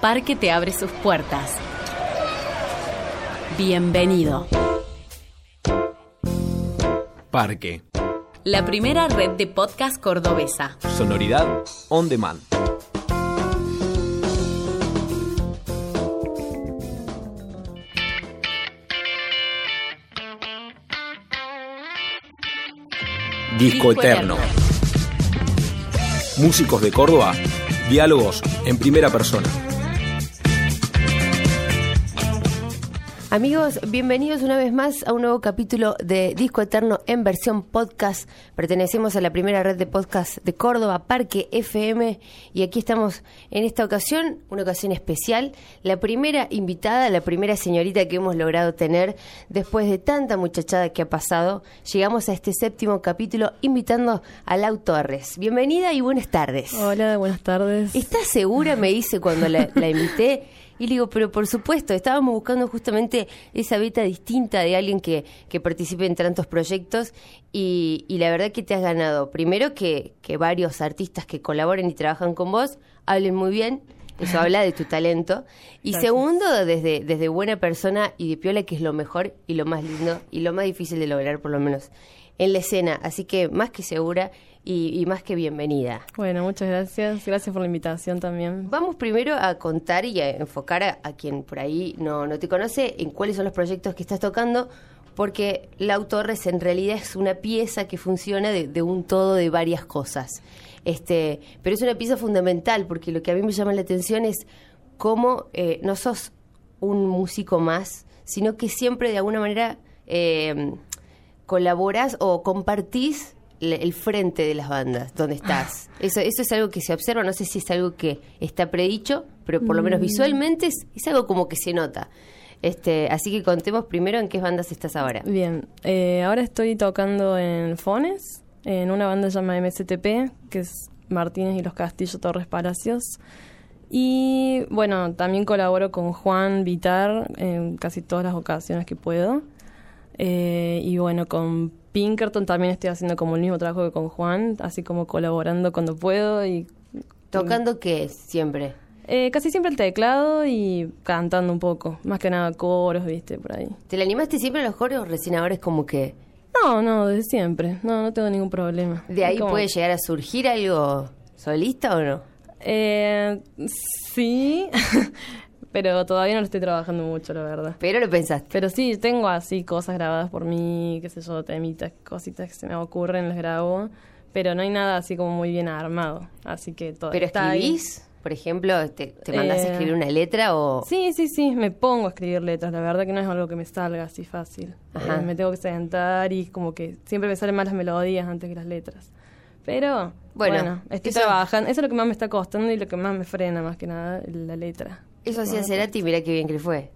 Parque te abre sus puertas. Bienvenido. Parque. La primera red de podcast cordobesa. Sonoridad on demand. Disco Eterno. Músicos de Córdoba. Diálogos en primera persona. Amigos, bienvenidos una vez más a un nuevo capítulo de Disco Eterno en versión podcast. Pertenecemos a la primera red de podcast de Córdoba, Parque FM, y aquí estamos en esta ocasión, una ocasión especial, la primera invitada, la primera señorita que hemos logrado tener después de tanta muchachada que ha pasado. Llegamos a este séptimo capítulo invitando a Lau Torres. Bienvenida y buenas tardes. Hola, buenas tardes. ¿Estás segura? Me dice cuando la, la invité. Y le digo, pero por supuesto, estábamos buscando justamente esa beta distinta de alguien que, que participe en tantos proyectos y, y la verdad que te has ganado. Primero que, que varios artistas que colaboren y trabajan con vos hablen muy bien, eso habla de tu talento. Y Gracias. segundo, desde, desde buena persona y de piola, que es lo mejor y lo más lindo y lo más difícil de lograr, por lo menos en la escena. Así que más que segura y, y más que bienvenida. Bueno, muchas gracias. Gracias por la invitación también. Vamos primero a contar y a enfocar a, a quien por ahí no, no te conoce en cuáles son los proyectos que estás tocando, porque Lau Torres en realidad es una pieza que funciona de, de un todo de varias cosas. Este, pero es una pieza fundamental, porque lo que a mí me llama la atención es cómo eh, no sos un músico más, sino que siempre de alguna manera eh, colaboras o compartís el frente de las bandas, donde estás. Eso, eso es algo que se observa, no sé si es algo que está predicho, pero por lo menos visualmente es, es algo como que se nota. Este, así que contemos primero en qué bandas estás ahora. Bien, eh, ahora estoy tocando en Fones, en una banda llamada MSTP, que es Martínez y los Castillo Torres Palacios. Y bueno, también colaboro con Juan Vitar en casi todas las ocasiones que puedo. Eh, y bueno, con Pinkerton también estoy haciendo como el mismo trabajo que con Juan, así como colaborando cuando puedo y ¿Tocando qué siempre? Eh, casi siempre el teclado y cantando un poco. Más que nada coros, viste, por ahí. ¿Te la animaste siempre a los coros o recién ahora es como que No, no, desde siempre. No, no tengo ningún problema. de ahí puede llegar a surgir algo solista o no? Eh, sí, pero todavía no lo estoy trabajando mucho, la verdad. Pero lo pensaste. Pero sí, tengo así cosas grabadas por mí, qué sé yo, temitas, cositas que se me ocurren, las grabo. Pero no hay nada así como muy bien armado. Así que todo ¿Pero está ahí. escribís? Por ejemplo, ¿te, te mandás a Eh, escribir una letra o...? Sí, sí, sí, me pongo a escribir letras, la verdad que no es algo que me salga así fácil. Ajá. Eh, me tengo que sentar y como que siempre me salen más las melodías antes que las letras. Pero, Bueno, bueno, estoy eso- trabajando, eso es lo que más me está costando y lo que más me frena más que nada, la letra. Eso hacía Cerati, mira qué bien que le fue.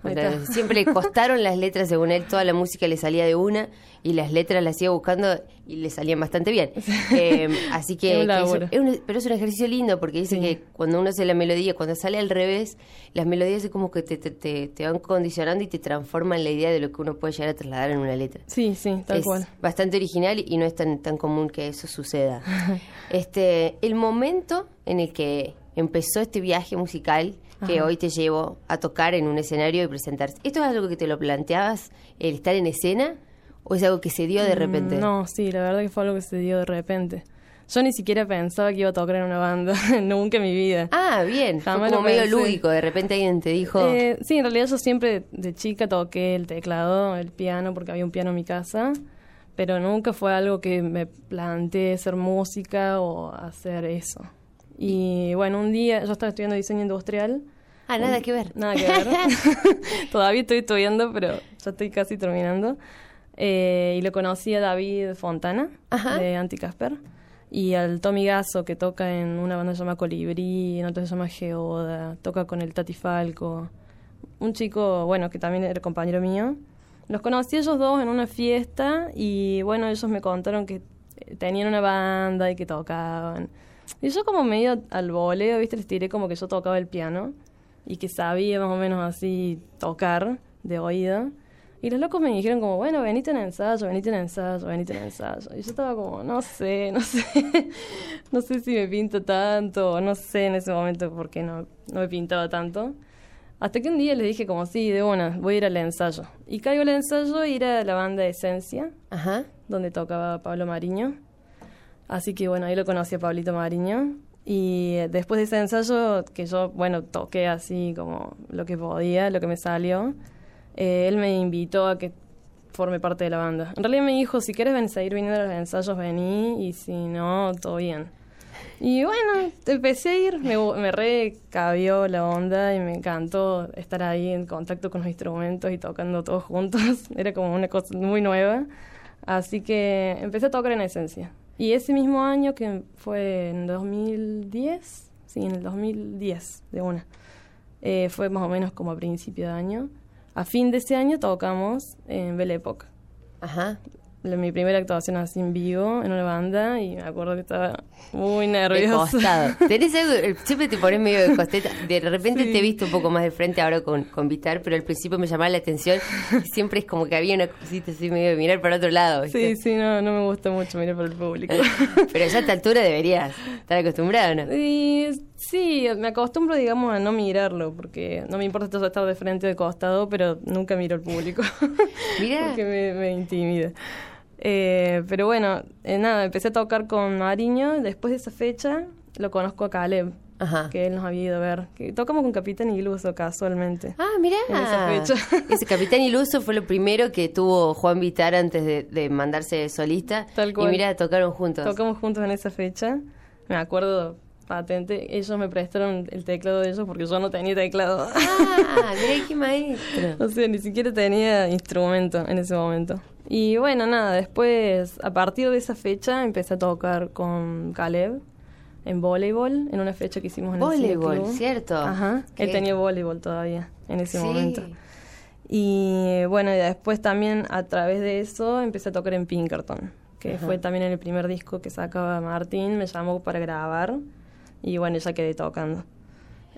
Siempre le costaron las letras, según él, toda la música le salía de una y las letras las iba buscando y le salían bastante bien. Eh, así que, Es un que laburo. es un- pero es un ejercicio lindo porque dice Sí. que cuando uno hace la melodía, cuando sale al revés, las melodías es como que te, te, te, te van condicionando y te transforman la idea de lo que uno puede llegar a trasladar en una letra. Sí, sí, tal es cual. bastante original y no es tan, tan común que eso suceda. este, el momento en el que empezó este viaje musical que Ajá. hoy te llevo a tocar en un escenario y presentarse. ¿Esto es algo que te lo planteabas, el estar en escena? ¿O es algo que se dio de repente? Mm, No, sí, la verdad que fue algo que se dio de repente. Yo ni siquiera pensaba que iba a tocar en una banda, nunca en mi vida. Ah, bien. Fue como medio lúdico. De repente alguien te dijo... Eh, sí, en realidad yo siempre de chica toqué el teclado, el piano, porque había un piano en mi casa, pero nunca fue algo que me planteé hacer música o hacer eso. Y bueno, un día yo estaba estudiando diseño industrial. ah, nada que ver. Nada que ver. Todavía estoy estudiando, pero ya estoy casi terminando. Eh, y lo conocí a David Fontana, Ajá. de Anticasper. Y al Tommy Gasso, que toca en una banda que se llama Colibrí, en otra se llama Geoda, toca con el Tati Falco. Un chico, bueno, que también era compañero mío. Los conocí ellos dos en una fiesta y, bueno, ellos me contaron que tenían una banda y que tocaban. Y yo como medio al voleo, ¿viste? Les tiré como que yo tocaba el piano y que sabía más o menos así tocar de oído. Y los locos me dijeron como, bueno, venite en ensayo, venite en ensayo, venite en ensayo. Y yo estaba como, no sé, no sé, no sé si me pinto tanto, no sé en ese momento por qué no, no me pintaba tanto. Hasta que un día les dije como, sí, de una, voy a ir al ensayo. Y caigo al ensayo y era la banda Esencia, Ajá. donde tocaba Pablo Mariño. Así que bueno, ahí lo conocí a Pablito Mariño. Y eh, después de ese ensayo, que yo, bueno, toqué así como lo que podía, lo que me salió, eh, él me invitó a que forme parte de la banda. En realidad me dijo, si quieres ven, seguir viniendo a los ensayos, vení, y si no, todo bien. Y bueno, empecé a ir, me, me recabió la onda y me encantó estar ahí en contacto con los instrumentos y tocando todos juntos. Era como una cosa muy nueva. Así que empecé a tocar en esencia. Y ese mismo año, que fue en 2010, sí, en el 2010, de una, eh, fue más o menos como a principio de año. A fin de ese año tocamos en Belle Époque. Ajá. La- mi primera actuación así en vivo en una banda y me acuerdo que estaba muy De nerviosa. costado. Tenés algo, eh, siempre te pones medio de costeta. De repente Sí. te he visto un poco más de frente ahora con, con Vitar, pero al principio me llamaba la atención. y Siempre es como que había una cosita así medio de mirar para otro lado. ¿viste? Sí, sí, no, no me gusta mucho mirar para el público. Pero ya a esta altura deberías estar acostumbrado, ¿no? Y sí, me acostumbro, digamos, a no mirarlo, porque no me importa estar- de frente o de costado, pero nunca miro al público. Mirá. porque me, me intimida. Eh, pero bueno, eh, nada, empecé a tocar con Mariño, después de esa fecha lo conozco a Caleb, Ajá. que él nos había ido a ver. Que tocamos con Capitán Iluso casualmente. Ah, mirá. En esa fecha. Ese Capitán Iluso fue lo primero que tuvo Juan Vitar antes de, de mandarse solista. Tal Y mirá, tocaron juntos. Tocamos juntos en esa fecha. Me acuerdo patente, ellos me prestaron el teclado de ellos porque yo no tenía teclado. Ah, mirá qué maestro. O sea, ni siquiera tenía instrumento en ese momento. Y bueno, nada, después, a partir de esa fecha, empecé a tocar con Caleb en voleibol, en una fecha que hicimos en el Voleibol. ¿cierto? Ajá, Qué- él tenía voleibol todavía en ese Sí. momento. Y bueno, y después también a través de eso empecé a tocar en Pinkerton, que Ajá. fue también en el primer disco que sacaba Martín, me llamó para grabar y bueno, ya quedé tocando.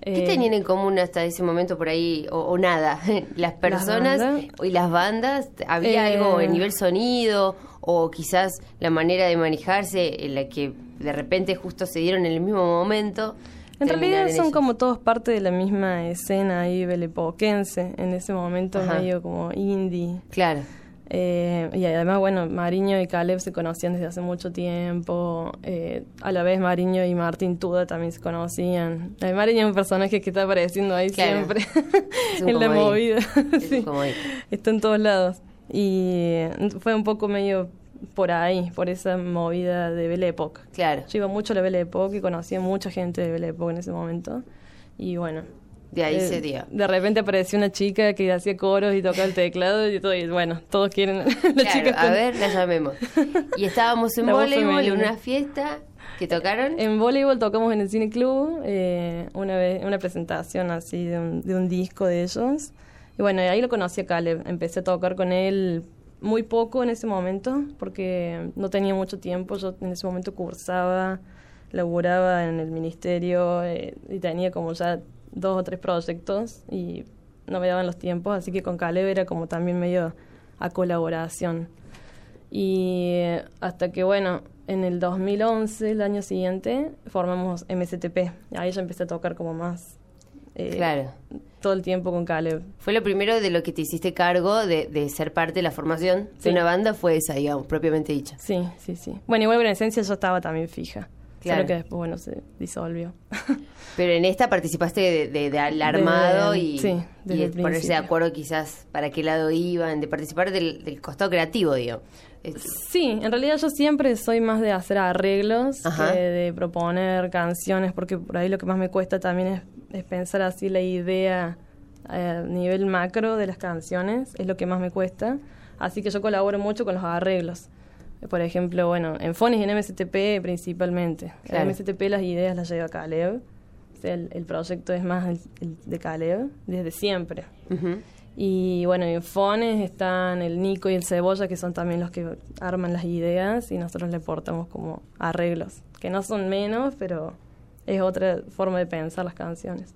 ¿Qué Eh, tenían en común hasta ese momento por ahí? O, o nada. Las personas y las bandas. ¿Había Eh. algo en nivel sonido? O quizás la manera de manejarse en la que de repente justo se dieron en el mismo momento. En realidad son ellos? como todos parte de la misma escena ahí belepoquense, en ese momento Ajá. medio como indie. Claro. Eh, y además, bueno, Mariño y Caleb se conocían desde hace mucho tiempo. eh, a la vez Mariño y Martín Tuda también se conocían. Eh, Mariño es un personaje que está apareciendo ahí Claro. siempre, en la movida. Es Sí. Está en todos lados. Y eh, fue un poco medio por ahí, por esa movida de Belle Époque. Claro. Yo iba mucho a la Belle Époque y conocía mucha gente de Belle Époque en ese momento. Y bueno. De ahí eh, se dio. De repente apareció una chica que hacía coros y tocaba el teclado y todo. Y bueno, todos quieren la Claro, chica. a ver, la llamemos. Y estábamos en voleibol en una fiesta que tocaron. En voleibol tocamos en el Cine Club eh, una vez una presentación así de un, de un disco de ellos. Y bueno, ahí lo conocí a Caleb. Empecé a tocar con él muy poco en ese momento porque no tenía mucho tiempo. Yo en ese momento cursaba, laburaba en el ministerio eh, y tenía como ya dos o tres proyectos y no me daban los tiempos. Así que con Caleb era como también medio a colaboración. Y hasta que, bueno, en el 2011, el año siguiente, formamos MSTP. Ahí ya empecé a tocar como más. eh, Claro. Todo el tiempo con Caleb. Fue lo primero de lo que te hiciste cargo de, de ser parte de la formación Sí. de una banda, fue esa, digamos, propiamente dicha. Sí, sí, sí. Bueno, igual en esencia yo estaba también fija. Claro. Solo que después, bueno, se disolvió. Pero en esta participaste de, de- del armado Desde- y, sí, y de ponerse de acuerdo quizás para qué lado iban, de participar del, del costado creativo, digo. Sí, en realidad yo siempre soy más de hacer arreglos Ajá. que de proponer canciones, porque por ahí lo que más me cuesta también es, es pensar así la idea eh, a nivel macro de las canciones, es lo que más me cuesta. Así que yo colaboro mucho con los arreglos. Por ejemplo, bueno, en Fones y en MSTP principalmente. Claro. En MSTP las ideas las lleva Caleb. O sea, el, el proyecto es más el- el de Caleb desde siempre. Y bueno, en Fones están el Nico y el Cebolla, que son también los que arman las ideas y nosotros le aportamos como arreglos, que no son menos, pero es otra forma de pensar las canciones.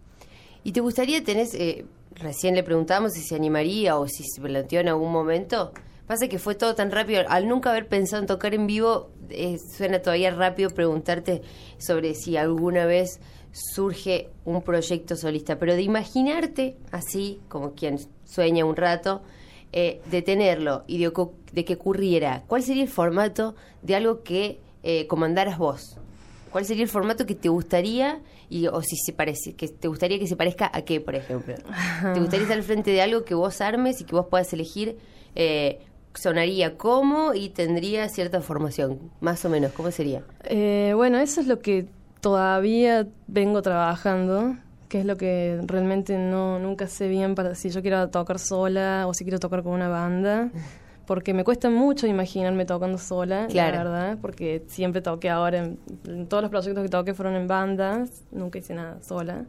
¿Y te gustaría, tenés, eh, recién le preguntamos si se animaría o si se planteó en algún momento. Pasa que fue todo tan rápido. Al nunca haber pensado en tocar en vivo, eh, suena todavía rápido preguntarte sobre si alguna vez surge un proyecto solista. Pero de imaginarte así, como quien sueña un rato, eh, de tenerlo y de, que ocurriera, ¿cuál sería el formato de algo que eh, comandaras vos? ¿Cuál sería el formato que te gustaría y o si se parece, que te gustaría que se parezca a qué, por ejemplo? ¿Te gustaría estar al frente de algo que vos armes y que vos puedas elegir? eh, sonaría como y tendría cierta formación, más o menos. ¿Cómo sería? Eh, bueno, eso es lo que todavía vengo trabajando, que es lo que realmente no nunca sé bien para si yo quiero tocar sola o si quiero tocar con una banda, porque me cuesta mucho imaginarme tocando sola, Claro. la verdad, porque siempre toqué ahora, en, en todos los proyectos que toqué fueron en bandas, nunca hice nada sola.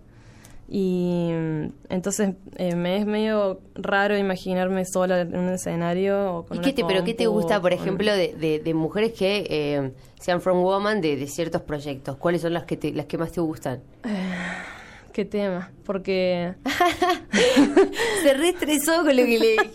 Y mm, entonces eh, me es medio raro imaginarme sola en un escenario o con ¿Y qué te, pero qué te gusta, por con- ejemplo, de, de- de mujeres que eh, sean from woman de, de ciertos proyectos? ¿Cuáles son las que te, las que más te gustan? ¿Qué tema? Porque Se reestresó con lo que le dije.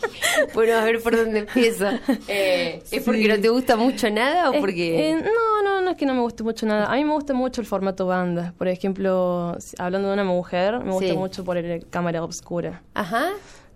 Bueno, a ver por dónde empiezo. Eh, ¿Es porque no te gusta mucho nada o Es- porque...? eh, no, no, no es que no me guste mucho nada. A mí me gusta mucho el formato banda. Por ejemplo, hablando de una mujer, me gusta Sí. mucho por el cámara oscura. Ajá.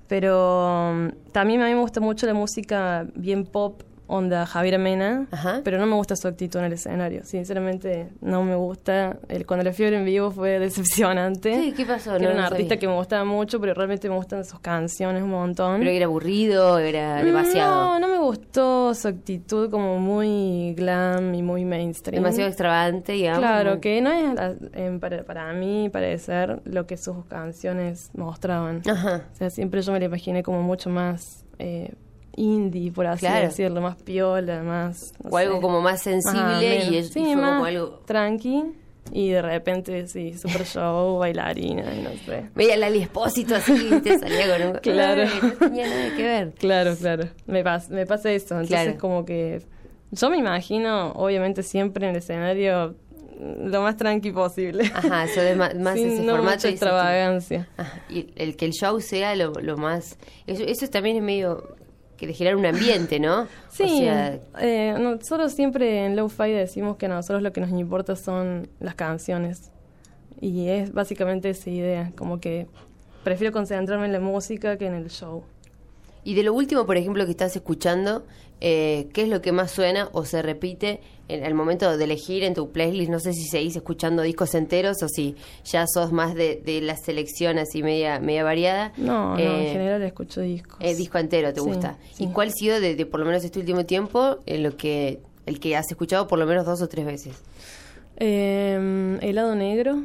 Pero um, también a mí me gusta mucho la música bien pop, onda Javier Mena, Ajá. pero no me gusta su actitud en el escenario. Sinceramente, no me gusta. El, cuando la fiebre en vivo fue decepcionante. Sí, ¿qué pasó? Que No, era no una artista sabía. que me gustaba mucho, pero realmente me gustan sus canciones un montón. Pero era aburrido, era demasiado... No, no me gustó su actitud como muy glam y muy mainstream. Demasiado extravagante, digamos. Claro, que no es en- para, para mí parecer lo que sus canciones mostraban. Ajá. O sea, siempre yo me la imaginé como mucho más eh, indie, por así Claro. decirlo, más piola, más... no O algo como más sensible y, es, y Sí, fue más como algo... tranqui. Y de repente, sí, super show, bailarina y no sé. Veía Lali Espósito así, te salía con un... Claro. No tenía nada que ver. Claro, claro. Me, pas- me pasa eso. Entonces, Claro. como que yo me imagino, obviamente, siempre en el escenario lo más tranqui posible. Ajá, eso de ma- más Sin ese no formato. mucha extravagancia. Ajá, y el que el show sea lo, lo más... Eso, eso también es medio que de generar un ambiente, ¿no? Sí, O sea, eh, nosotros siempre en Lo-Fi decimos que a nosotros lo que nos importa son las canciones. Y es básicamente esa idea, como que prefiero concentrarme en la música que en el show. Y de lo último, por ejemplo, que estás escuchando, eh, ¿qué es lo que más suena o se repite en el momento de elegir en tu playlist? No sé si seguís escuchando discos enteros o si ya sos más de, de la selección así media, media variada. No, no, Eh, en general escucho discos. El disco entero te Sí, gusta. sí. ¿Y cuál ha sido de, de por lo menos este último tiempo en lo que el que has escuchado por lo menos dos o tres veces? Eh, helado negro,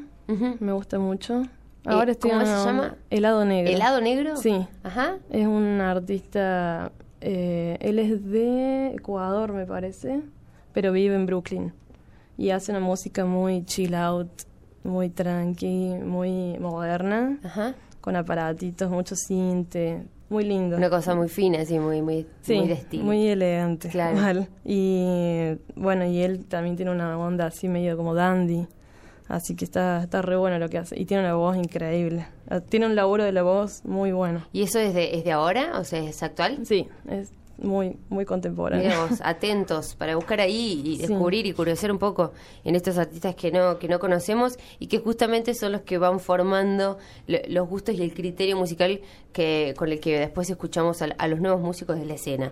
me gusta mucho. Eh, Ahora estoy ¿cómo en se llama? Helado negro. ¿Helado negro? Sí. Ajá. Es un artista, eh, él es de Ecuador, me parece, pero vive en Brooklyn. Y hace una música muy chill out, muy tranqui, muy moderna, Ajá. con aparatitos, mucho cinte, muy lindo. Una cosa muy fina, así, muy, muy, Sí, muy de estilo. muy elegante. Claro. mal. Y bueno, y él también tiene una onda así medio como dandy. Así que está, está re bueno lo que hace. Y tiene una voz increíble. Ah, Tiene un laburo de la voz muy bueno. ¿Y eso es de, es de ahora? O sea, ¿es actual? Sí, es muy, muy contemporáneo. Atentos para buscar ahí y Sí. descubrir y curiosear un poco en estos artistas que no que no conocemos y que justamente son los que van formando lo- los gustos y el criterio musical que con el que después escuchamos a, a los nuevos músicos de la escena.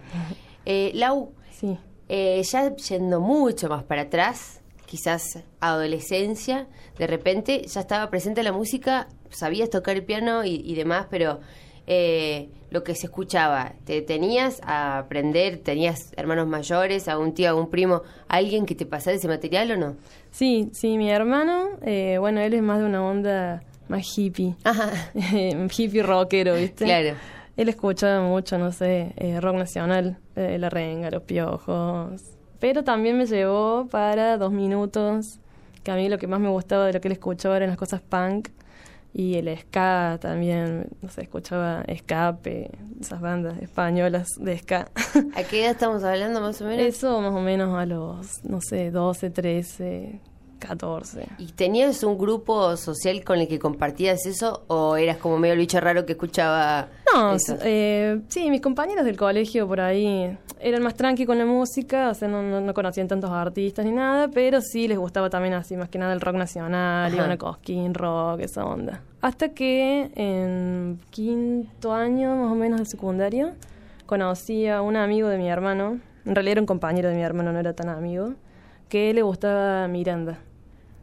Eh, Lau, Sí. eh, ya yendo mucho más para atrás, quizás adolescencia, de repente ya estaba presente la música, sabías tocar el piano y, y demás, pero eh, lo que se escuchaba, ¿te tenías a aprender? ¿Tenías hermanos mayores, algún tío, algún primo, alguien que te pasara ese material o no? Sí, sí, mi hermano, eh, bueno, él es más de una onda más hippie. Ajá, hippie rockero, ¿viste? claro. Él escuchaba mucho, no sé, eh, rock nacional, eh, La Renga, Los Piojos. Pero también me llevó para dos minutos, que a mí lo que más me gustaba de lo que él escuchaba eran las cosas punk. Y el ska también, no sé, escuchaba Escape, esas bandas españolas de ska. ¿A qué edad estamos hablando más o menos? Eso más o menos a los, no sé, 12, 13, 14. ¿Y tenías un grupo social con el que compartías eso o eras como medio el bicho raro que escuchaba No, eso? eh, sí, mis compañeros del colegio por ahí eran más tranqui con la música, o sea, no, no, no conocían tantos artistas ni nada, pero sí les gustaba también así, más que nada el rock nacional, iban a Cosquín, rock, esa onda. Hasta que en quinto año, más o menos, de secundario, conocí a un amigo de mi hermano, en realidad era un compañero de mi hermano, no era tan amigo, que le gustaba Miranda.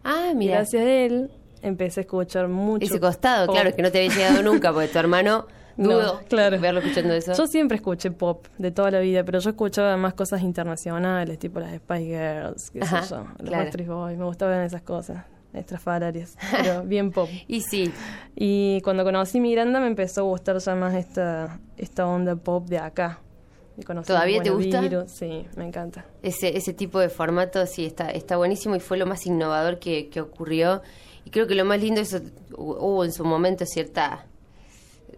Ah, mira. gracias a él empecé a escuchar mucho. Ese costado, pop. claro, que no te había llegado nunca porque tu hermano No, dudo claro. verlo escuchando eso. Yo siempre escuché pop de toda la vida, pero yo escuchaba más cosas internacionales, tipo las Spice Girls, qué Ajá, sé yo, los claro. Boys, me gustaban esas cosas, estrafalarias, pero bien pop. Y sí, Y cuando conocí Miranda me empezó a gustar ya más esta, esta onda pop de acá. Y ¿Todavía te gusta? Virus, Sí, me encanta. ese, ese tipo de formato sí está, está buenísimo y fue lo más innovador que, que ocurrió. Y creo que lo más lindo es hu- hubo en su momento cierta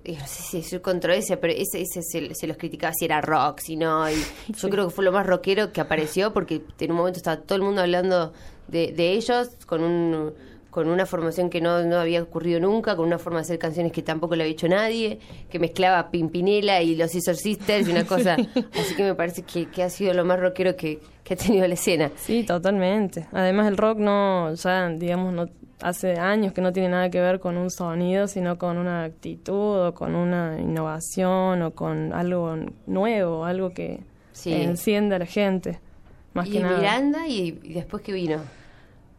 eh, no sé si decir controversia, pero ese, ese se, se los criticaba si era rock, si no. Y yo creo que fue lo más rockero que apareció porque en un momento estaba todo el mundo hablando de, de ellos con un con una formación que no, no había ocurrido nunca, con una forma de hacer canciones que tampoco le había hecho nadie, que mezclaba Pimpinela y los Scissor Sisters y una cosa. Así que me parece que, que ha sido lo más rockero que, que ha tenido la escena. Sí, totalmente. Además el rock no, ya digamos, no hace años que no tiene nada que ver con un sonido, sino con una actitud o con una innovación o con algo nuevo, algo que Sí. encienda a la gente. Más y que nada. Miranda y, y después que vino.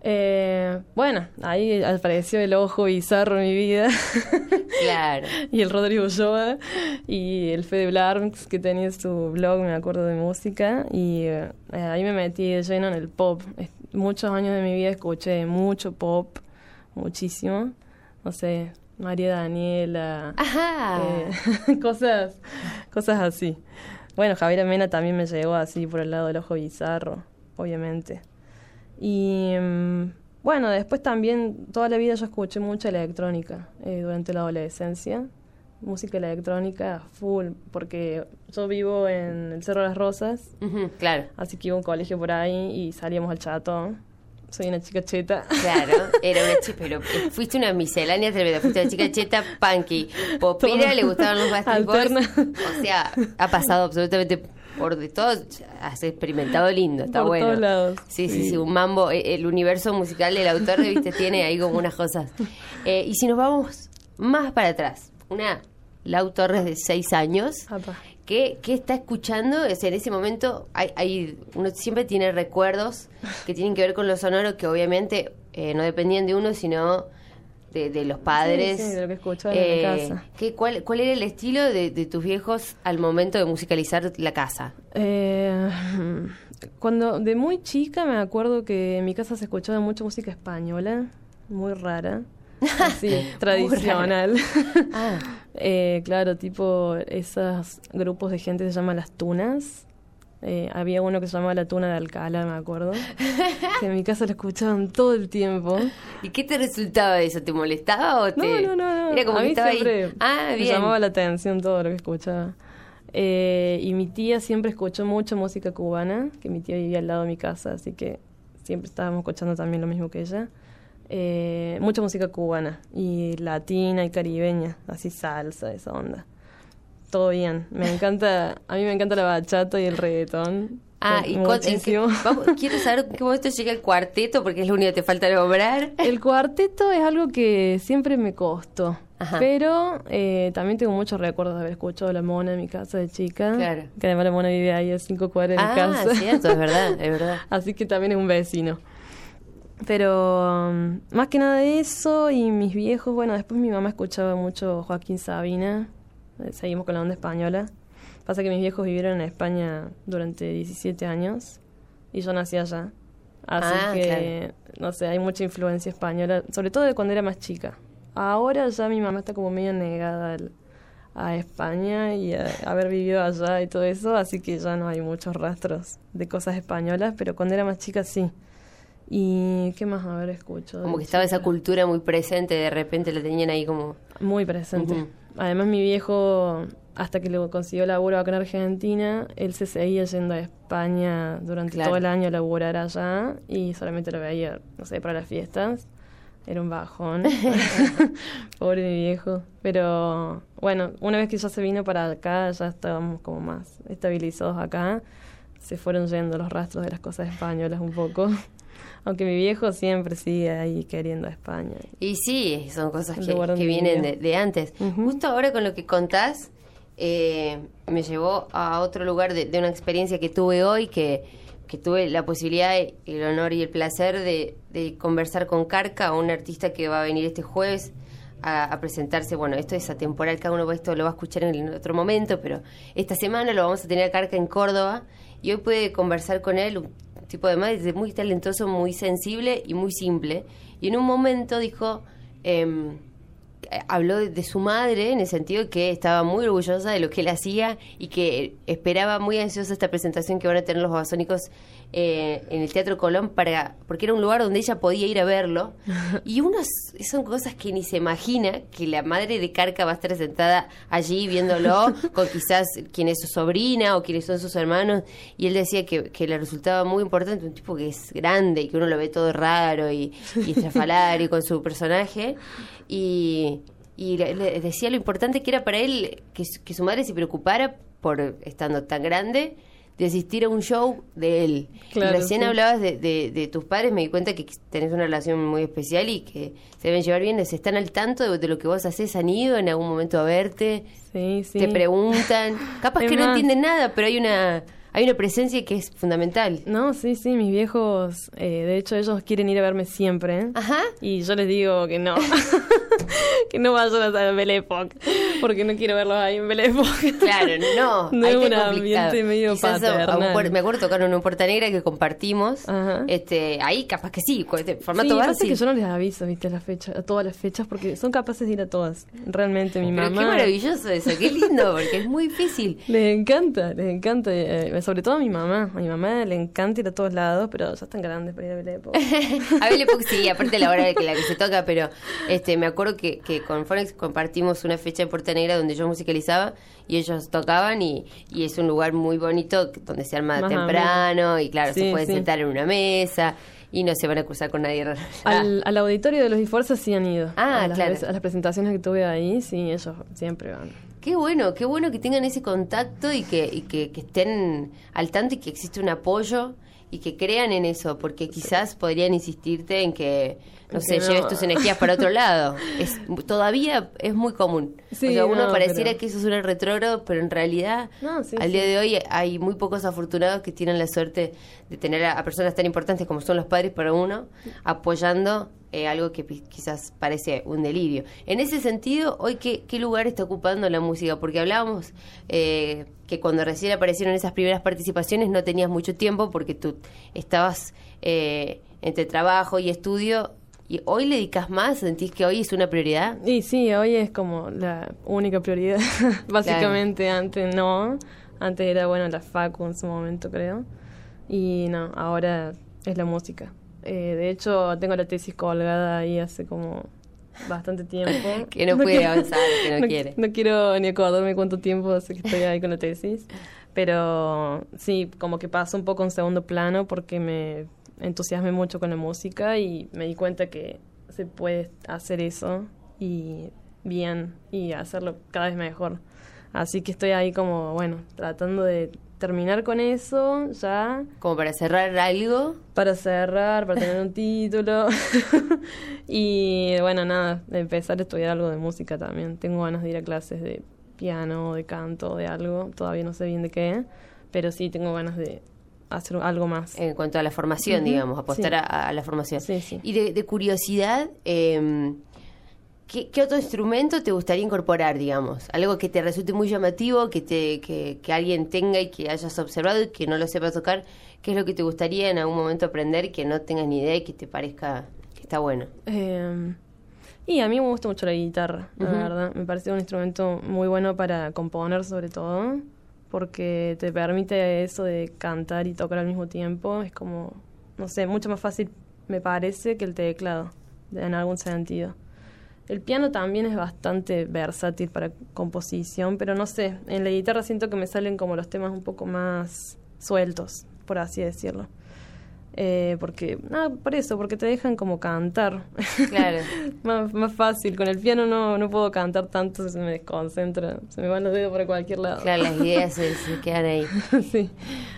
Eh, bueno, ahí apareció el ojo bizarro en mi vida. Claro. y el Rodrigo Ulloa y el Fede Blarms que tenía su blog, me acuerdo de música, y eh, ahí me metí de lleno en el pop. Es- Muchos años de mi vida escuché mucho pop, muchísimo. No sé, María Daniela, Ajá. eh, cosas, cosas así. Bueno, Javier Mena también me llegó así por el lado del ojo bizarro, obviamente. Y mm, bueno, después también toda la vida yo escuché mucha electrónica eh, durante la adolescencia. Música electrónica full, porque yo vivo en el Cerro de las Rosas, claro. así que iba a un colegio por ahí y salíamos al chato. Soy una chica cheta. Claro, era una chica, pero fuiste una miscelánea tremenda, fuiste una chica cheta, punky, popera, le gustaban los Backstreet Boys, o sea, ha pasado absolutamente por de todo, has experimentado lindo, está Por bueno. todos lados, Sí, sí, sí. sí, un mambo, eh, el universo musical del autor, viste, tiene ahí como unas cosas. Eh, y si nos vamos más para atrás, una Lau Torres de seis años, Apa. ¿Qué, qué está escuchando? Es en ese momento hay, hay uno siempre tiene recuerdos que tienen que ver con lo sonoro que obviamente eh, no dependían de uno sino de, de los padres. Sí, sí, de lo que escuchaban en la casa. ¿qué- cuál, ¿Cuál era el estilo de, de tus viejos al momento de musicalizar la casa? Eh, cuando de muy chica me acuerdo que en mi casa se escuchaba mucha música española, muy rara, así, tradicional. Ah, Eh, claro, tipo esos grupos de gente se llama Las Tunas. Eh, había uno que se llamaba La Tuna de Alcalá, me acuerdo. que en mi casa lo escuchaban todo el tiempo. ¿Y qué te resultaba eso? ¿Te molestaba o No, te...? no, no, no. Era como a que mí estaba siempre ahí. Ah, me bien. llamaba la atención todo lo que escuchaba. Eh, y mi tía siempre escuchó mucha música cubana, que mi tía vivía al lado de mi casa, así que siempre estábamos escuchando también lo mismo que ella. Eh, mucha música cubana, y latina y caribeña, así salsa, esa onda. Todo bien. Me encanta, a mí me encanta la bachata y el reggaetón. Ah, y qué- muchísimo. vamos, quiero saber en qué momento llega el cuarteto, porque es lo único que te falta nombrar. El cuarteto es algo que siempre me costó. Ajá. Pero eh, también tengo muchos recuerdos de haber escuchado a la mona en mi casa de chica. Claro. Que además la mona vive ahí a cinco cuadras de mi Ah, casa. cierto, es verdad, es verdad. Así que también es un vecino. Pero um, más que nada eso y mis viejos, bueno, después mi mamá escuchaba mucho Joaquín Sabina. Seguimos con la onda española. Pasa que mis viejos vivieron en España durante 17 años y yo nací allá. Así Ah, que, no sé, hay mucha influencia española, sobre todo de cuando era más chica. Ahora ya mi mamá está como medio negada al- a España y a haber vivido allá y todo eso, así que ya no hay muchos rastros de cosas españolas, pero cuando era más chica sí. ¿Y qué más haber escuchado? Como que estaba esa cultura muy presente, de repente la tenían ahí como... Muy presente. Ujú. Además mi viejo hasta que luego consiguió laburo acá en Argentina, él se seguía yendo a España durante Claro. todo el año a laburar allá y solamente lo veía, no sé, para las fiestas. Era un bajón. Pobre mi viejo. Pero bueno, una vez que ya se vino para acá, ya estábamos como más estabilizados acá. Se fueron yendo los rastros de las cosas españolas un poco. Aunque mi viejo siempre sigue ahí queriendo a España. Y sí, son cosas que, que vienen de, antes. Justo ahora con lo que contás, eh, me llevó a otro lugar de, de una experiencia que tuve hoy, que, que tuve la posibilidad, el honor y el placer de, de conversar con Carca, un artista que va a venir este jueves a, a presentarse. Bueno, esto es atemporal, cada uno esto lo va a escuchar en otro momento, pero esta semana lo vamos a tener a Carca en Córdoba y hoy pude conversar con él, un tipo de madre muy talentoso, muy sensible y muy simple. Y en un momento dijo, em, habló de, su madre en el sentido que estaba muy orgullosa de lo que él hacía y que esperaba muy ansiosa esta presentación que van a tener los babasónicos eh, en el Teatro Colón para porque era un lugar donde ella podía ir a verlo. Y unas son cosas que ni se imagina que la madre de Carca va a estar sentada allí viéndolo con quizás quién es su sobrina o quiénes son sus hermanos. Y él decía que, que le resultaba muy importante un tipo que es grande y que uno lo ve todo raro y, y estrafalario con su personaje. Y, y le, le decía lo importante que era para él que, que su madre se preocupara por estando tan grande de asistir a un show de él. Claro, recién sí. hablabas de, de- de tus padres, me di cuenta que tenés una relación muy especial y que se deben llevar bien, se están al tanto de, de lo que vos haces, han ido en algún momento a verte, Sí, sí. te preguntan, capaz Es que no entienden nada, pero hay una hay una presencia que es fundamental. No, sí, sí, mis viejos, eh, de hecho ellos quieren ir a verme siempre. Ajá. Y yo les digo que no, que no vayan a Belle Époque, porque no quiero verlos ahí en Belle Époque. Claro, no. No está un ambiente medio un paternal. me acuerdo tocar en un Puerta Negra que compartimos. Ajá. Este, ahí capaz que sí, formato sí, bar, pasa sí. que yo no les aviso, viste, las fechas, a todas las fechas, porque son capaces de ir a todas. Realmente, mi Pero mamá... qué maravilloso eso, qué lindo, porque es muy difícil. Les encanta, les encanta, eh, sobre todo a mi mamá. A mi mamá le encanta ir a todos lados, pero ya están grandes para ir a Belle Époque. A Belle Époque sí, aparte la hora de que la que se toca, pero este me acuerdo que, que con Fonex compartimos una fecha en Puerta Negra donde yo musicalizaba y ellos tocaban y, y es un lugar muy bonito donde se arma Más temprano y claro, se pueden sí. sentar en una mesa y no se van a cruzar con nadie. Al, al auditorio de los Disfuerzas sí han ido. Ah, a las, claro. a las presentaciones que tuve ahí, sí, ellos siempre van. Qué bueno, qué bueno que tengan ese contacto y que, y que, que estén al tanto y que existe un apoyo y que crean en eso, porque quizás podrían insistirte en que, no Que sé, no. lleves tus energías para otro lado. Es, todavía es muy común. Sí, o sea, uno no, pareciera pero- que eso es un retrógrado, pero en realidad, No, sí, al sí. día de hoy hay muy pocos afortunados que tienen la suerte de tener a, a personas tan importantes como son los padres para uno, apoyando eh, algo que quizás parece un delirio. En ese sentido, hoy, ¿qué, qué lugar está ocupando la música? Porque hablábamos eh, que cuando recién aparecieron esas primeras participaciones no tenías mucho tiempo porque tú estabas eh, entre trabajo y estudio. ¿Y hoy le dedicas más? ¿Sentís que hoy es una prioridad? Y sí, hoy es como la única prioridad. Básicamente, antes no. Antes era, bueno, la facu en su momento, creo. Y no, ahora es la música. Eh, de hecho, tengo la tesis colgada ahí hace como bastante tiempo. Que no puede quiero- avanzar, que no quiere. No quiero ni acordarme cuánto tiempo hace que estoy ahí con la tesis. Pero sí, como que pasa un poco en segundo plano porque me entusiasmé mucho con la música y me di cuenta que se puede hacer eso y bien y hacerlo cada vez mejor. Así que estoy ahí como, bueno, tratando de terminar con eso ya Como para cerrar algo. para cerrar, para tener un título. y bueno, nada, empezar a estudiar algo de música también. Tengo ganas de ir a clases de piano, de canto, de algo. Todavía no sé bien de qué, pero sí tengo ganas de hacer algo más. En cuanto a la formación, digamos, apostar sí. a, a la formación. Sí, sí. Y de, de curiosidad, eh, ¿qué, qué otro instrumento te gustaría incorporar, digamos? Algo que te resulte muy llamativo, que, te, que, que alguien tenga y que hayas observado y que no lo sepa tocar. ¿Qué es lo que te gustaría en algún momento aprender y que no tengas ni idea y que te parezca que está bueno? Eh, y a mí me gusta mucho la guitarra, la verdad. Me parece un instrumento muy bueno para componer sobre todo, porque te permite eso de cantar y tocar al mismo tiempo. Es como, no sé, mucho más fácil me parece que el teclado, en algún sentido. El piano también es bastante versátil para composición, pero no sé, en la guitarra siento que me salen como los temas un poco más sueltos, por así decirlo. Eh, porque, nada, por eso, porque te dejan como cantar. Claro. más, más fácil. Con el piano no, no puedo cantar tanto, se me desconcentra, se me van los dedos por cualquier lado. Claro, las ideas se, se quedan ahí. sí.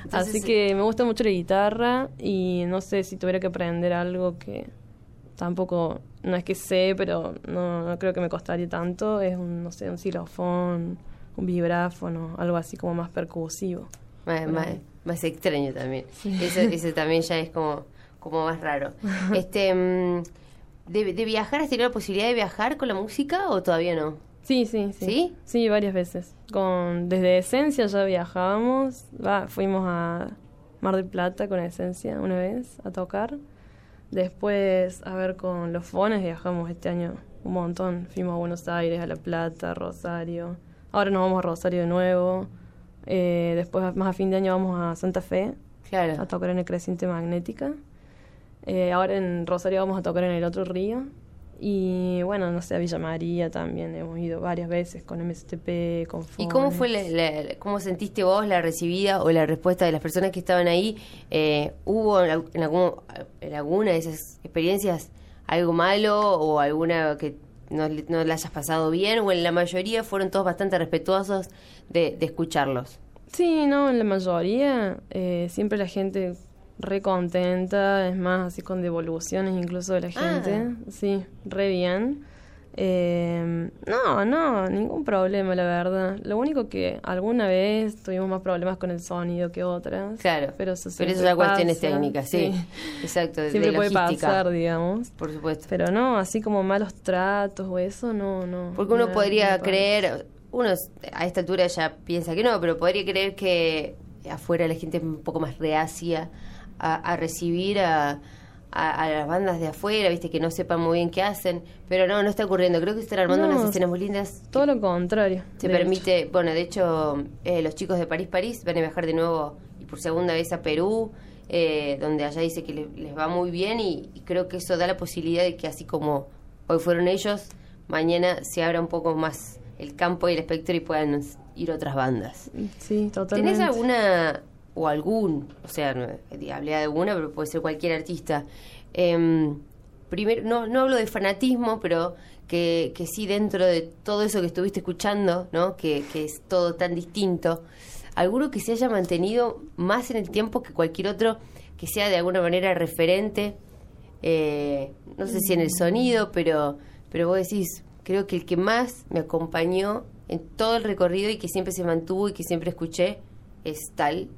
Entonces, Así que me gusta mucho la guitarra y no sé si tuviera que aprender algo que tampoco, no es que sé, pero no, no creo que me costaría tanto, es un, no sé, un xilofón, un vibráfono, algo así como más percusivo. Más, más, extraño también. Ese, ese también ya es como, como más raro. Este, mm, de, de viajar, ¿has tenido la posibilidad de viajar con la música o todavía no? Sí, sí, sí. ¿Sí? Sí, varias veces. Con, desde Esencia ya viajábamos, va, fuimos a Mar del Plata con Esencia una vez a tocar. Después, a ver, con los fones viajamos este año un montón. Fuimos a Buenos Aires, a La Plata, Rosario. Ahora nos vamos a Rosario de nuevo. Eh, después, más a fin de año, vamos a Santa Fe Claro. a tocar en el Creciente Magnética. Eh, ahora en Rosario vamos a tocar en el otro río. Y bueno, no sé, a Villa María también hemos ido varias veces con MSTP, con ¿Y cómo Fones. fue la, la- cómo sentiste vos la recibida o la respuesta de las personas que estaban ahí? Eh, ¿Hubo en, en algún- en alguna de esas experiencias algo malo o alguna que no, no la hayas pasado bien? ¿O en la mayoría fueron todos bastante respetuosos de, de escucharlos? Sí, no, en la mayoría eh, siempre la gente re contenta, es más, así con devoluciones incluso de la Ah. gente. Sí, re bien. Eh, no, no, ningún problema, la verdad. Lo único que alguna vez tuvimos más problemas con el sonido que otras. Claro. Pero eso, Pero eso ya cuestiones técnicas, sí. Exacto, Siempre de puede pasar, digamos. Por supuesto. Pero no, así como malos tratos o eso, no, no. Porque uno no, podría creer, uno a esta altura ya piensa que no, pero podría creer que afuera la gente es un poco más reacia a, a recibir a, a- a las bandas de afuera, viste, que no sepan muy bien qué hacen. Pero no, no está ocurriendo. Creo que están armando No, unas escenas muy lindas. Todo lo contrario. Se permite, bueno, de hecho, eh, los chicos de París París van a viajar de nuevo y por segunda vez a Perú, eh, donde allá dice que le- les va muy bien y, y creo que eso da la posibilidad de que así como hoy fueron ellos, mañana se abra un poco más el campo y el espectro y puedan ir otras bandas. Sí, totalmente. ¿Tenés alguna o algún, o sea, no, eh, hablé de alguna, pero puede ser cualquier artista? em, primero, no, no hablo de fanatismo, pero que, que sí dentro de todo eso que estuviste escuchando, ¿no? Que, que es todo tan distinto, alguno que se haya mantenido más en el tiempo que cualquier otro, que sea de alguna manera referente, eh, no sé si en el sonido, pero, pero vos decís, creo que el que más me acompañó en todo el recorrido y que siempre se mantuvo y que siempre escuché es tal.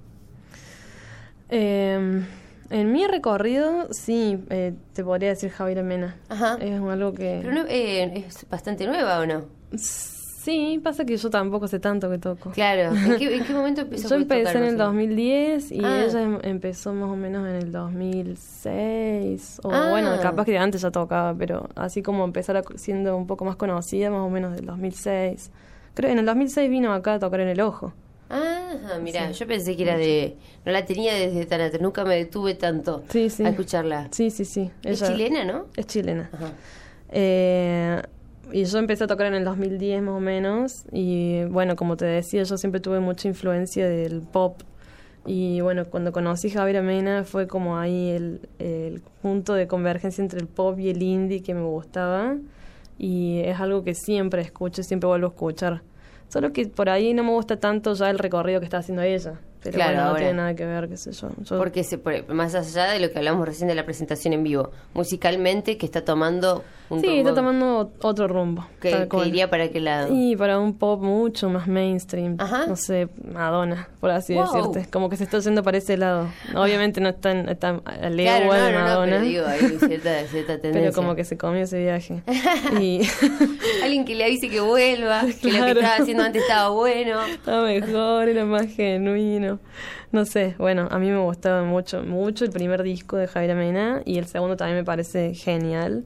Eh, en mi recorrido, sí, eh, te podría decir Javier Mena. Ajá. Es algo que... Pero no, eh, es bastante nueva o no? Sí, pasa que yo tampoco sé tanto que toco. Claro. ¿En qué, en qué momento empezó Yo empecé tocar en el más o menos? 2010 y Ah. ella em- empezó más o menos en el 2006. O Ah. bueno, capaz que antes ya tocaba, pero así como empezar a- siendo un poco más conocida, más o menos del 2006. Creo que en el 2006 vino acá a tocar en el ojo. Ah, mira, yo pensé que era de... No la tenía desde tan atrás, nunca me detuve tanto Sí, sí. a escucharla. Sí, sí, sí. Es chilena, ¿no? Es chilena. Ajá. Eh, y yo empecé a tocar en el 2010 más o menos. Y bueno, como te decía, yo siempre tuve mucha influencia del pop. Y bueno, cuando conocí a Javier Amena fue como ahí el, el punto de convergencia entre el pop y el indie que me gustaba. Y es algo que siempre escucho, siempre vuelvo a escuchar. Solo que por ahí no me gusta tanto ya el recorrido que está haciendo ella. Pero Claro, bueno, no ahora. tiene nada que ver, qué sé yo. Yo- Porque se, más allá de lo que hablamos recién de la presentación en vivo, musicalmente que está tomando un sí, rumbo está tomando otro rumbo. que cual. iría para aquel lado. Y para un pop mucho más mainstream. Ajá. No sé, Madonna, por así Wow. decirte. Como que se está yendo para ese lado. Obviamente no está, en- está a Claro, no, de no, no, Madonna. pero digo, hay cierta, cierta tendencia. pero como que se comió ese viaje. y Alguien que le avise que vuelva, que lo que estaba haciendo antes estaba bueno. estaba mejor, era más genuino. No sé, bueno, a mí me gustaba mucho, mucho el primer disco de Javier Amena y el segundo también me parece genial.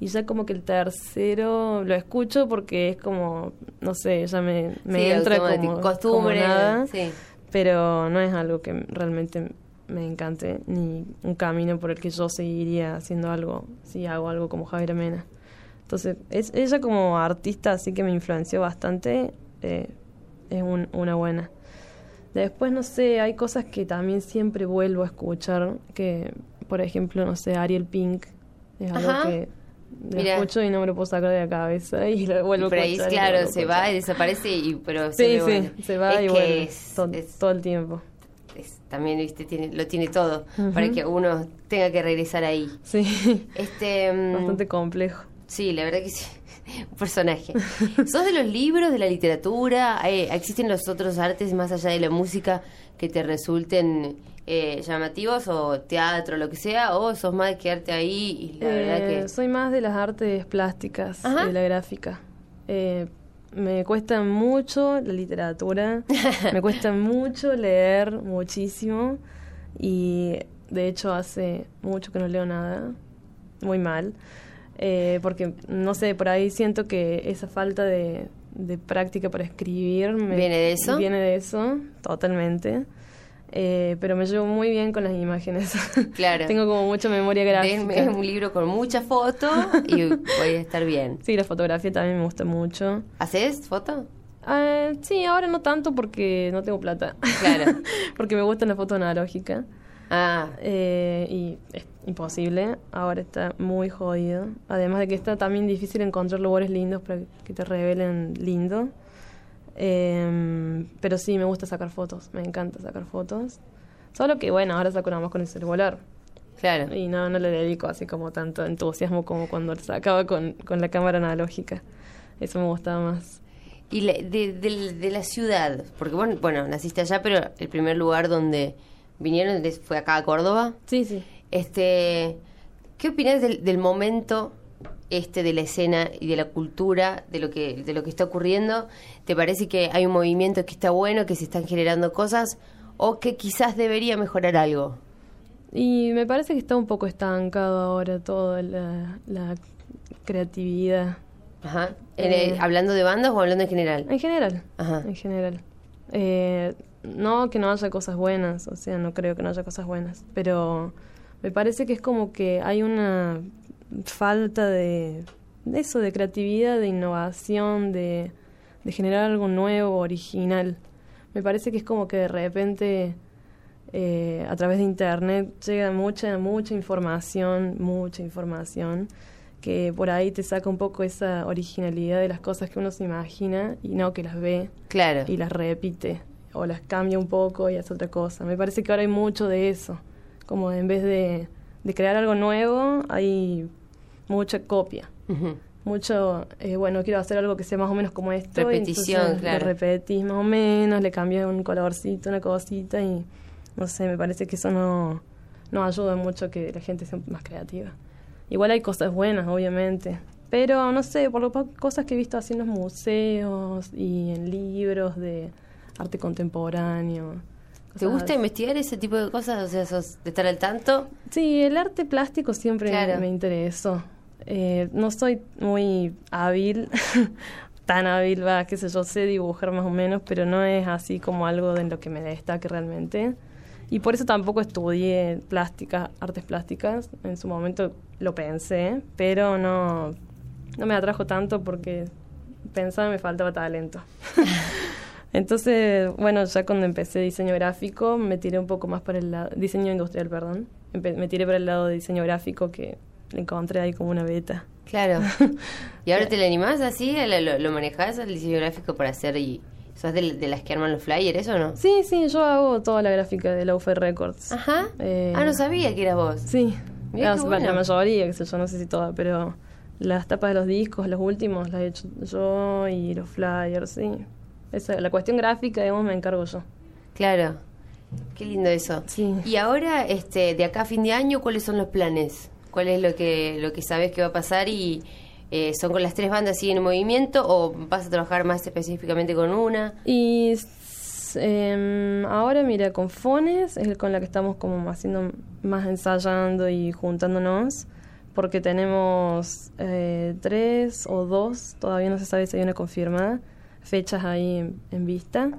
Y ya como que el tercero lo escucho porque es como, no sé, ya me, me Sí, entra como, costumbre, como nada. sí. pero no es algo que realmente me encante ni un camino por el que yo seguiría haciendo algo si hago algo como Javier Mena Entonces, es, ella como artista, así que me influenció bastante, eh, es un- una buena. Después, no sé, hay cosas que también siempre vuelvo a escuchar, que, por ejemplo, no sé, Ariel Pink, es algo Ajá. que lo escucho y no me lo puedo sacar de la cabeza y lo vuelvo Y por a ahí, escuchar. lo claro, se va y desaparece, y, pero Sí, sí, se va es y vuelve es- to- es- todo el tiempo. es- también viste tiene, lo tiene todo para que uno tenga que regresar ahí. Sí, Este, mm, bastante complejo. sí, la verdad que sí. Un personaje. ¿Sos de los libros, de la literatura? Eh, ¿Existen los otros artes más allá de la música que te resulten eh, llamativos o teatro, lo que sea? ¿O sos más de quedarte ahí y la verdad Eh, que... Soy más de las artes plásticas, Ajá. de la gráfica. Eh, me cuesta mucho la literatura, me cuesta mucho leer, muchísimo. Y de hecho hace mucho que no leo nada, muy mal. Eh, porque, no sé, por ahí siento que esa falta de, de práctica para escribir... me- ¿Viene de eso? Viene de eso, totalmente. Eh, pero me llevo muy bien con las imágenes. Claro. Tengo como mucha memoria gráfica. Denme un libro con mucha foto y voy a estar bien. Sí, la fotografía también me gusta mucho. ¿Haces foto? Ah, sí, ahora no tanto porque no tengo plata. Claro. porque me gusta la foto analógica. Ah, Eh, y es imposible. Ahora está muy jodido. Además de que está también difícil encontrar lugares lindos para que te revelen lindo. Eh, pero sí, me gusta sacar fotos. Me encanta sacar fotos. Solo que, bueno, ahora saco nada más con el celular. claro. Y no, no le dedico así como tanto entusiasmo como cuando sacaba con, con la cámara analógica. Eso me gustaba más. Y de, de- de la ciudad, porque bueno, bueno, naciste allá, pero el primer lugar donde vinieron fue acá a Córdoba. Sí, sí. Este, ¿qué opinas del, del momento este de la escena y de la cultura, de lo que de lo que está ocurriendo? ¿Te parece que hay un movimiento que está bueno, que se están generando cosas o que quizás debería mejorar algo? Y me parece que está un poco estancado ahora toda la, la creatividad. Ajá. Eh. ¿Hablando de bandas o hablando en general? En general. Ajá. En general. Eh, no que no haya cosas buenas, o sea, no creo que no haya cosas buenas, pero me parece que es como que hay una falta de, de eso, de creatividad, de innovación, de, de generar algo nuevo, original. Me parece que es como que de repente eh, a través de internet llega mucha, mucha información, mucha información, que por ahí te saca un poco esa originalidad de las cosas que uno se imagina y no que las ve Claro. y las repite o las cambia un poco y hace otra cosa. Me parece que ahora hay mucho de eso, como en vez de, de crear algo nuevo, hay mucha copia. Mucho, eh, bueno, quiero hacer algo que sea más o menos como esto. Repetición, claro. Le repetís más o menos, le cambias un colorcito, una cosita y no sé, me parece que eso no, no ayuda mucho a que la gente sea más creativa. Igual hay cosas buenas, obviamente, pero no sé, por lo cosas que he visto así en los museos y en libros de arte contemporáneo. ¿Te gusta investigar ese tipo de cosas? O sea, sos de estar al tanto. Sí, el arte plástico siempre Claro. me interesó. Eh, no soy muy hábil, tan hábil, va, qué sé yo, sé dibujar más o menos, pero no es así como algo en lo que me destaque realmente. Y por eso tampoco estudié plástica, artes plásticas. En su momento lo pensé, pero no, no me atrajo tanto porque pensaba que me faltaba talento. Entonces, bueno, ya cuando empecé diseño gráfico, me tiré un poco más para el lado, diseño industrial, perdón. Empe- me tiré para el lado de diseño gráfico que encontré ahí como una beta. Claro. ¿Y ahora te le animás así? ¿Lo, lo, manejás al diseño gráfico para hacer y... ¿Sos de, de las que arman los flyers, eso o no? Sí, sí, yo hago toda la gráfica de Laufe Records. Ajá. Eh, ah, no sabía que eras vos. Sí, Mirá la, qué bueno. la mayoría, qué sé yo, no sé si todas, pero las tapas de los discos, los últimos, las he hecho yo y los flyers, sí. La cuestión gráfica, digamos, me encargo yo. Claro. Qué lindo eso. Sí. Y ahora, este, de acá a fin de año, ¿cuáles son los planes? ¿Cuál es lo que, lo que sabes que va a pasar? ¿Y eh, son con las tres bandas siguen en movimiento o vas a trabajar más específicamente con una? Y em, ahora, mira, con Fones es con la que estamos como haciendo más ensayando y juntándonos, porque tenemos eh, tres o dos, todavía no se sabe si hay una confirmada, fechas ahí en, en vista.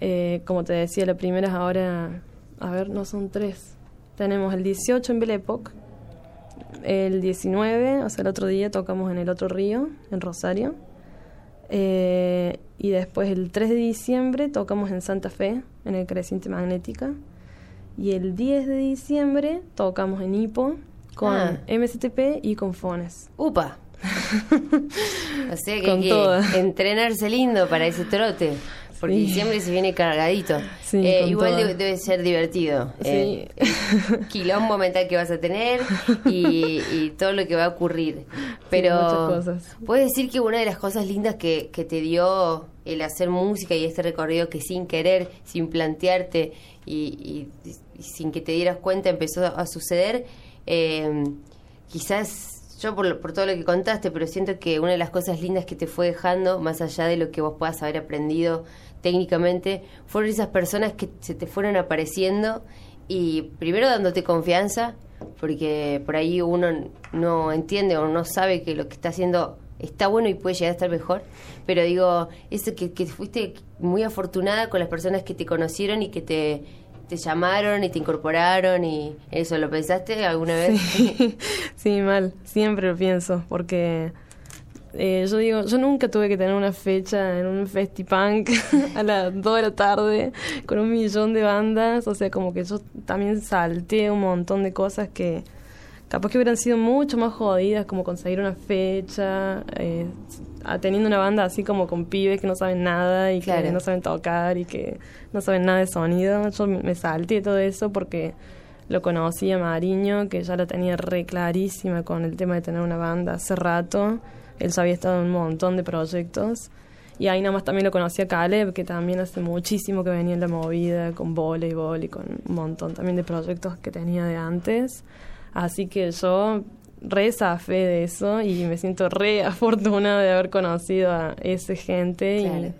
Eh, como te decía, la primera es ahora, a ver, no son tres. Tenemos el 18 en Belle Époque, el 19, o sea, el otro día tocamos en el otro río, en Rosario. Eh, y después el 3 de diciembre tocamos en Santa Fe, en el Creciente Magnética. Y el 10 de diciembre tocamos en Hipo con Ah. MSTP y con Fones. Upa. o sea que Con hay que todo. entrenarse lindo para ese trote. Porque Sí. diciembre se viene cargadito. Sí, Eh, igual debe, debe ser divertido. Sí. Eh, quilombo mental que vas a tener y, y todo lo que va a ocurrir. Pero cosas. puedes decir que una de las cosas lindas que, que te dio el hacer música y este recorrido que sin querer, sin plantearte y, y- y sin que te dieras cuenta empezó a suceder, eh, quizás yo por, por todo lo que contaste, pero siento que una de las cosas lindas que te fue dejando, más allá de lo que vos puedas haber aprendido técnicamente, fueron esas personas que se te fueron apareciendo y primero dándote confianza, porque por ahí uno no entiende o no sabe que lo que está haciendo está bueno y puede llegar a estar mejor, pero digo, eso que, que fuiste muy afortunada con las personas que te conocieron y que te, te llamaron y te incorporaron y eso, ¿lo pensaste alguna vez? Sí, mal, siempre lo pienso, porque eh, yo digo, yo nunca tuve que tener una fecha en un festipunk a las 2 de la tarde con un millón de bandas, o sea, como que yo también salté un montón de cosas que capaz que hubieran sido mucho más jodidas, como conseguir una fecha, eh, teniendo una banda así como con pibes que no saben nada y Claro. que no saben tocar y que no saben nada de sonido. Yo me me salté todo eso porque lo conocí a Mariño, que ya la tenía re clarísima con el tema de tener una banda hace rato. Él ya había estado en un montón de proyectos. Y ahí nada más también lo conocí a Caleb, que también hace muchísimo que venía en la movida con voleibol y con un montón también de proyectos que tenía de antes. Así que yo re zafé de eso y me siento re afortunada de haber conocido a esa gente Claro. y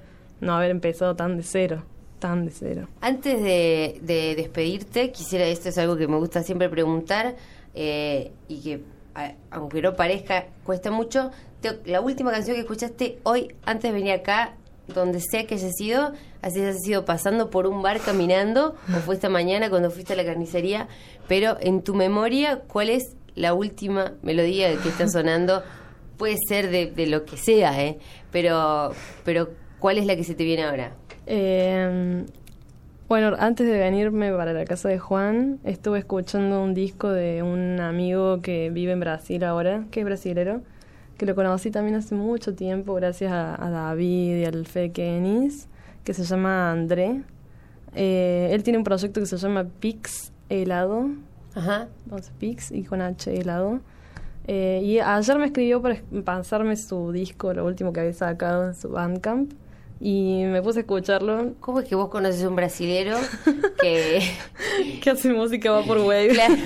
no haber empezado tan de cero, tan de cero. Antes de, de despedirte, quisiera, esto es algo que me gusta siempre preguntar eh, y que, a- aunque no parezca, cuesta mucho. Te- la última canción que escuchaste hoy, antes de venir acá, donde sea que haya sido, así has sido pasando por un bar caminando, o fue esta mañana cuando fuiste a la carnicería, pero en tu memoria, ¿cuál es la última melodía que está sonando? Puede ser de, de lo que sea, ¿eh? Pero, pero ¿cuál es la que se te viene ahora? Eh, bueno, antes de venirme para la casa de Juan, estuve escuchando un disco de un amigo que vive en Brasil ahora, que es brasilero, que lo conocí también hace mucho tiempo gracias a, David y al Fe Kenis, que se llama André. Eh, él tiene un proyecto que se llama Pix Helado, Ajá. vamos, Pix y con H helado. Eh, y ayer me escribió para pasarme su disco, lo último que había sacado en su Bandcamp, y me puse a escucharlo. ¿Cómo es que vos conoces a un brasilero que... que hace música va por Wave. Claro.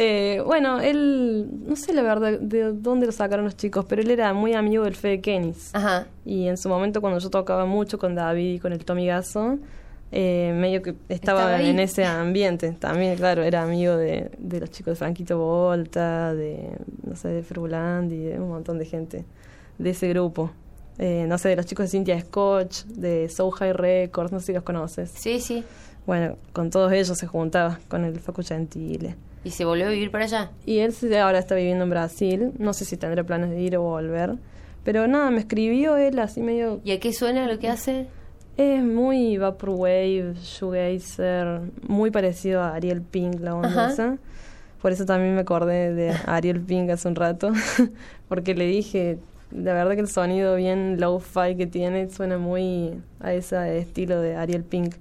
Eh, bueno, él, no sé la verdad de dónde lo sacaron los chicos, pero él era muy amigo del Fede Kenis. Ajá. Y en su momento, cuando yo tocaba mucho con David y con el Tommy Gasso, eh, medio que estaba, en ese ambiente. También, claro, era amigo de, de los chicos de Franquito Volta, de, no sé, de Fruland y de un montón de gente de ese grupo. Eh, no sé, de los chicos de Cynthia Scotch, de Soul High Records, no sé si los conoces. Sí, sí. Bueno, con todos ellos se juntaba, con el Facu Gentile. ¿Y se volvió a vivir para allá? Y él ahora está viviendo en Brasil, no sé si tendrá planes de ir o volver. Pero nada, me escribió él así medio... ¿Y a qué suena lo que hace? Es muy Vaporwave, Shoegazer, muy parecido a Ariel Pink, la onda Ajá. esa. Por eso también me acordé de Ariel Pink hace un rato, porque le dije, la verdad que el sonido bien low-fi que tiene suena muy a ese estilo de Ariel Pink.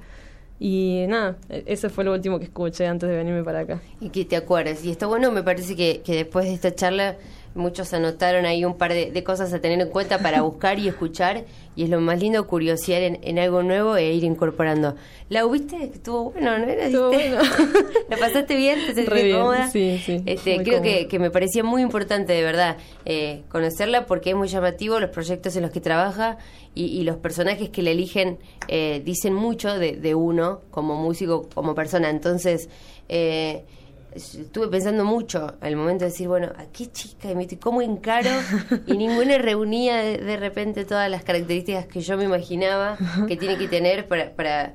Y nada, e- ese fue lo último que escuché antes de venirme para acá. Y que te acuerdas. Y está bueno, me parece que, que después de esta charla muchos anotaron ahí un par de, de cosas a tener en cuenta para buscar y escuchar. Y es lo más lindo curiosear en, en algo nuevo e ir incorporando. ¿La viste? Estuvo bueno, ¿no era? Estuvo bueno. ¿La pasaste bien? ¿Te sentiste bien, cómoda? sí, sí, Este, creo que, que me parecía muy importante, de verdad, eh, conocerla porque es muy llamativo los proyectos en los que trabaja y, y los personajes que le eligen eh, dicen mucho de, de uno como músico, como persona. Entonces, eh, estuve pensando mucho al momento de decir, bueno, ¿a qué chica? Dije, ¿cómo encaro? Y ninguna reunía de, de repente todas las características que yo me imaginaba que tiene que tener para... para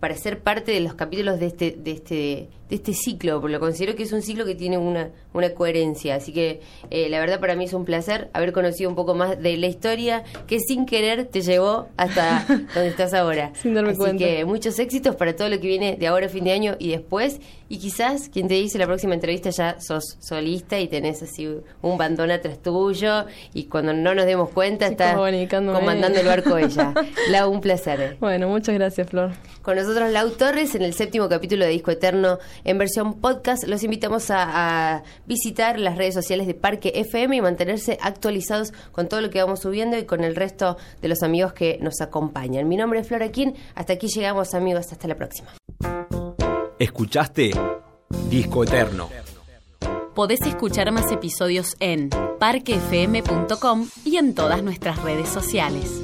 para ser parte de los capítulos de este, de este, de este ciclo, porque lo considero que es un ciclo que tiene una, una coherencia. Así que eh, la verdad para mí es un placer haber conocido un poco más de la historia que sin querer te llevó hasta donde estás ahora. Sin darme Así cuenta. que muchos éxitos para todo lo que viene de ahora a fin de año y después. Y quizás quien te dice la próxima entrevista ya sos solista y tenés así un bandón atrás tuyo y cuando no nos demos cuenta Sí, está comunicándome. comandando el barco ella. Lau, un placer. Bueno, muchas gracias, Flor. Con nosotros Lau Torres en el séptimo capítulo de Disco Eterno en versión podcast. Los invitamos a, a visitar las redes sociales de Parque FM y mantenerse actualizados con todo lo que vamos subiendo y con el resto de los amigos que nos acompañan. Mi nombre es Flora Quín. Hasta aquí llegamos amigos. Hasta la próxima. ¿Escuchaste? Disco Eterno. Podés escuchar más episodios en parquefm.com y en todas nuestras redes sociales.